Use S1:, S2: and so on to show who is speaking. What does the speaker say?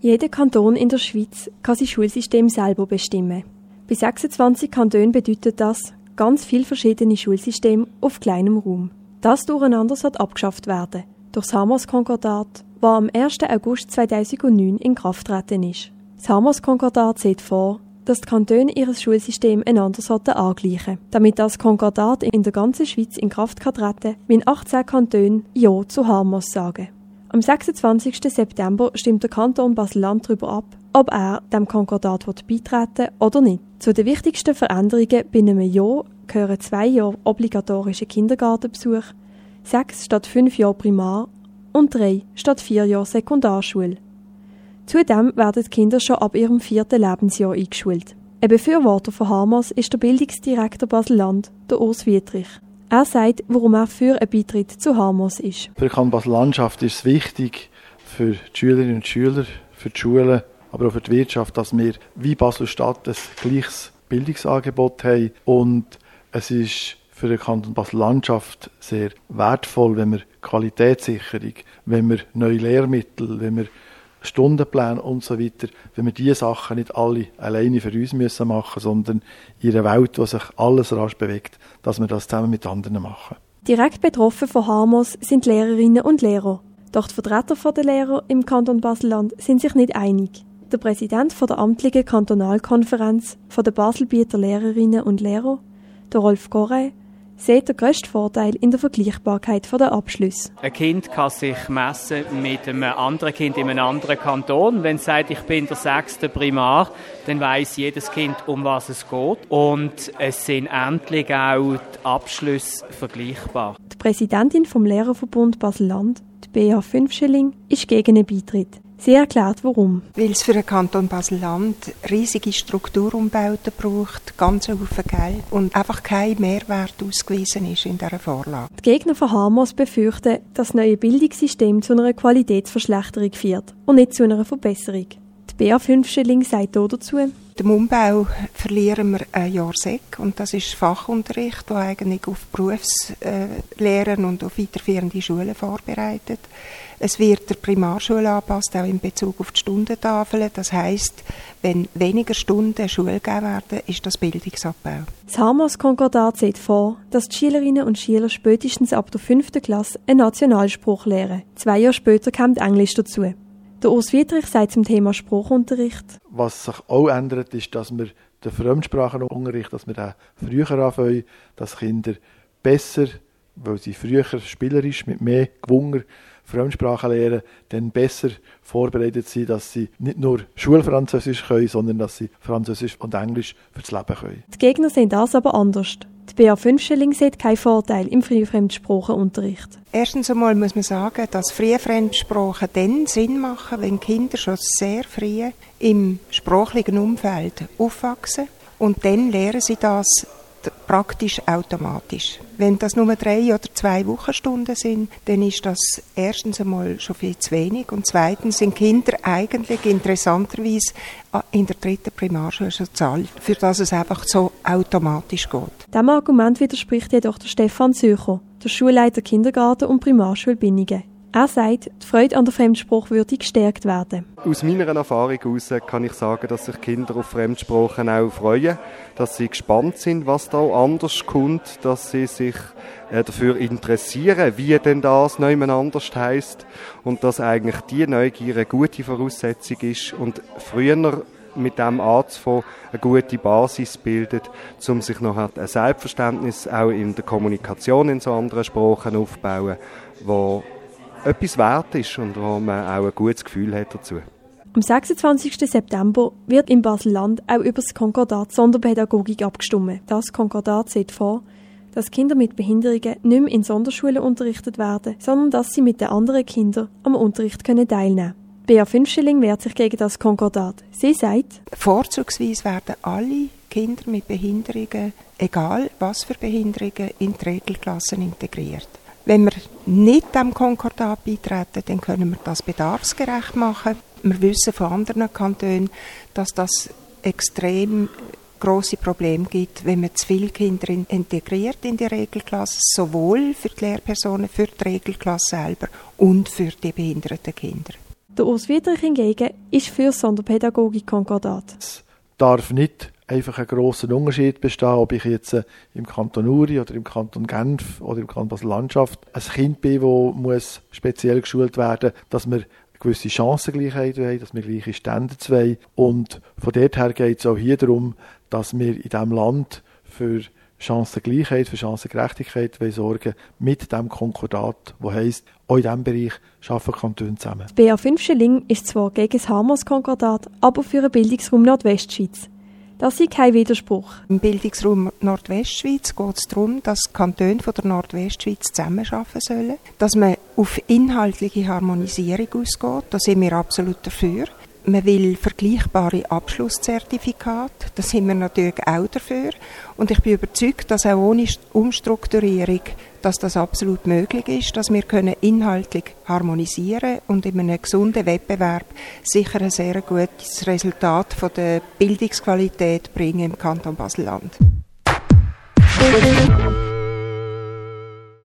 S1: Jeder Kanton in der Schweiz kann sein Schulsystem selber bestimmen. Bei 26 Kantonen bedeutet das ganz viele verschiedene Schulsysteme auf kleinem Raum. Das Durcheinander soll abgeschafft werden durch das Hammers-Konkordat, das am 1. August 2009 in Kraft treten ist. Das Hammers-Konkordat sieht vor, dass die Kantone ihr Schulsystem einander sollten angleichen damit das Konkordat in der ganzen Schweiz in Kraft kann treten wenn 18 Kantone Ja zu Hammers sagen. Am 26. September stimmt der Kanton Basel-Land darüber ab, ob er dem Konkordat beitreten oder nicht. Zu den wichtigsten Veränderungen bei einem Jahr gehören zwei Jahre obligatorische Kindergartenbesuch, sechs statt fünf Jahre Primar und drei statt vier Jahre Sekundarschule. Zudem werden die Kinder schon ab ihrem vierten Lebensjahr eingeschult. Ein Befürworter von Hamas ist der Bildungsdirektor Basel-Land, der Urs Wietrich. Er sagt, warum er für einen Beitritt zu Hamas ist.
S2: Für die Basel-Landschaft ist es wichtig, für die Schülerinnen und Schüler, für die Schulen, aber auch für die Wirtschaft, dass wir wie Basel-Stadt ein gleiches Bildungsangebot haben. Und es ist für den Kanton Basel-Landschaft sehr wertvoll, wenn wir Qualitätssicherung, wenn wir neue Lehrmittel, wenn wir Stundenpläne und so weiter, wenn wir diese Sachen nicht alle alleine für uns müssen machen, sondern in einer Welt, wo sich alles rasch bewegt, dass wir das zusammen mit anderen machen.
S1: Direkt betroffen von Hamos sind Lehrerinnen und Lehrer. Doch die Vertreter der Lehrer im Kanton Baselland sind sich nicht einig. Der Präsident der amtlichen Kantonalkonferenz der Baselbieter Lehrerinnen und Lehrer, der Rolf Gorey, sieht der grösste Vorteil in der Vergleichbarkeit der Abschlüsse.
S3: Ein Kind kann sich messen mit einem anderen Kind in einem anderen Kanton. Wenn es sagt, ich bin der sechste Primar, dann weiß jedes Kind, um was es geht. Und es sind endlich auch die Abschlüsse vergleichbar.
S1: Die Präsidentin vom Lehrerverbund Basel-Land, Bea Fünfschilling, ist gegen einen Beitritt. Sie erklärt, warum.
S4: Weil es für den Kanton Basel-Land riesige Strukturumbauten braucht, ganz Haufen Geld und einfach kein Mehrwert ausgewiesen ist in dieser Vorlage.
S1: Die Gegner von Hamas befürchten, dass das neue Bildungssystem zu einer Qualitätsverschlechterung führt und nicht zu einer Verbesserung. Die BA 5 Schilling sagt dazu,
S4: im Umbau verlieren wir ein Jahr Sek und das ist Fachunterricht, der eigentlich auf Berufslehren und auf weiterführende Schulen vorbereitet. Es wird der Primarschule angepasst, auch in Bezug auf die Stundentafeln. Das heißt, wenn weniger Stunden Schule gegeben werden, ist das Bildungsabbau.
S1: Das Hamas-Konkordat sieht vor, dass die Schülerinnen und Schüler spätestens ab der fünften Klasse einen Nationalspruch lernen. Zwei Jahre später kommt Englisch dazu. Der Urs Wiedrich sagt zum Thema Spruchunterricht.
S2: Was sich auch ändert, ist, dass wir den Fremdsprachenunterricht, dass wir den früher anfangen, dass Kinder besser, weil sie früher spielerisch mit mehr Gewunger Fremdsprachen lernen, dann besser vorbereitet sind, dass sie nicht nur Schulfranzösisch können, sondern dass sie Französisch und Englisch fürs Leben können.
S1: Die Gegner sehen das aber anders. Die BA 5 Schilling sieht keinen Vorteil im Frühfremdsprachenunterricht.
S4: Erstens einmal muss man sagen, dass Frühfremdsprachen dann Sinn machen, wenn Kinder schon sehr früh im sprachlichen Umfeld aufwachsen und dann lernen sie das praktisch automatisch. Wenn das nur drei oder zwei Wochenstunden sind, dann ist das erstens einmal schon viel zu wenig und zweitens sind Kinder eigentlich interessanterweise in der dritten Primarschule schon zahlt, für das es einfach so automatisch geht.
S1: Dem Argument widerspricht jedoch der Stefan Zücher, der Schulleiter Kindergarten und Primarschule Binningen. Er sagt, die Freude an der Fremdsprache würde gestärkt werden.
S5: Aus meiner Erfahrung heraus kann ich sagen, dass sich Kinder auf Fremdsprachen auch freuen, dass sie gespannt sind, was da anders kommt, dass sie sich äh, dafür interessieren, wie denn das nebeneinander anders heisst und dass eigentlich die Neugier eine gute Voraussetzung ist und früher mit dem anzufangen, eine gute Basis bildet, um sich noch ein Selbstverständnis auch in der Kommunikation in so anderen Sprachen aufzubauen, wo etwas wert ist und wo man auch ein gutes Gefühl hat dazu.
S1: Am 26. September wird im Basel-Land auch über das Konkordat Sonderpädagogik abgestimmt. Das Konkordat sieht vor, dass Kinder mit Behinderungen nicht mehr in Sonderschulen unterrichtet werden, sondern dass sie mit den anderen Kindern am Unterricht können teilnehmen können. Bea Fünfschilling wehrt sich gegen das Konkordat. Sie sagt,
S4: Vorzugsweise werden alle Kinder mit Behinderungen, egal was für Behinderungen, in die Regelklassen integriert. Wenn wir nicht dem Konkordat beitreten, dann können wir das bedarfsgerecht machen. Wir wissen von anderen Kantonen, dass das extrem große Probleme gibt, wenn man zu viele Kinder integriert in die Regelklasse, sowohl für die Lehrpersonen, für die Regelklasse selber und für die behinderten Kinder.
S1: Der Urs Wiedrich hingegen ist für Sonderpädagogik-Konkordat.
S2: Es darf nicht einfach ein grosser Unterschied bestehen, ob ich jetzt im Kanton Uri oder im Kanton Genf oder im Kanton Basel-Landschaft ein Kind bin, das muss speziell geschult werden dass wir gewisse Chancengleichheit wollen, dass wir gleiche Standards wollen. Und von dort her geht es auch hier darum, dass wir in diesem Land für Chancengleichheit, für Chancengerechtigkeit sorgen mit dem Konkordat, wo heisst, auch in diesem Bereich arbeiten Kantone zusammen.
S1: Das BA5 Schilling ist zwar gegen das Hamas-Konkordat, aber für den Bildungsraum Nordwestschweiz. Das ist kein Widerspruch.
S4: Im Bildungsraum Nordwestschweiz geht es darum, dass die Kantone von der Nordwestschweiz zusammenarbeiten sollen, dass man auf inhaltliche Harmonisierung ausgeht. Da sind wir absolut dafür. Man will vergleichbare Abschlusszertifikate. Da sind wir natürlich auch dafür. Und ich bin überzeugt, dass auch ohne Umstrukturierung dass das absolut möglich ist, dass wir können inhaltlich harmonisieren und in einem gesunden Wettbewerb sicher ein sehr gutes Resultat von der Bildungsqualität bringen im Kanton Basel-Land.